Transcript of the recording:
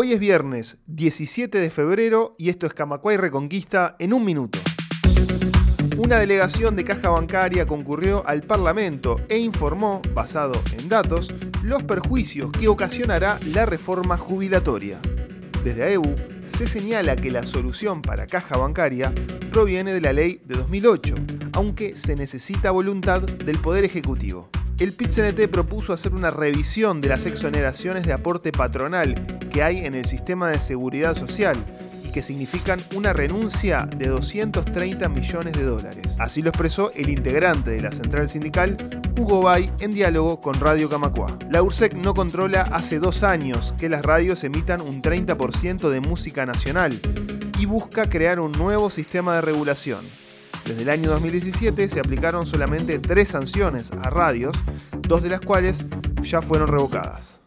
Hoy es viernes 17 de febrero y esto es Camacuay Reconquista en un minuto. Una delegación de caja bancaria concurrió al Parlamento e informó, basado en datos, los perjuicios que ocasionará la reforma jubilatoria. Desde AEU se señala que la solución para caja bancaria proviene de la ley de 2008, aunque se necesita voluntad del Poder Ejecutivo. El PIT-CNT propuso hacer una revisión de las exoneraciones de aporte patronal que hay en el sistema de seguridad social y que significan una renuncia de 230 millones de dólares. Así lo expresó el integrante de la central sindical, Hugo Bay, en diálogo con Radio Camacua. La URSEC no controla hace dos años que las radios emitan un 30% de música nacional y busca crear un nuevo sistema de regulación. Desde el año 2017 se aplicaron solamente tres sanciones a radios, dos de las cuales ya fueron revocadas.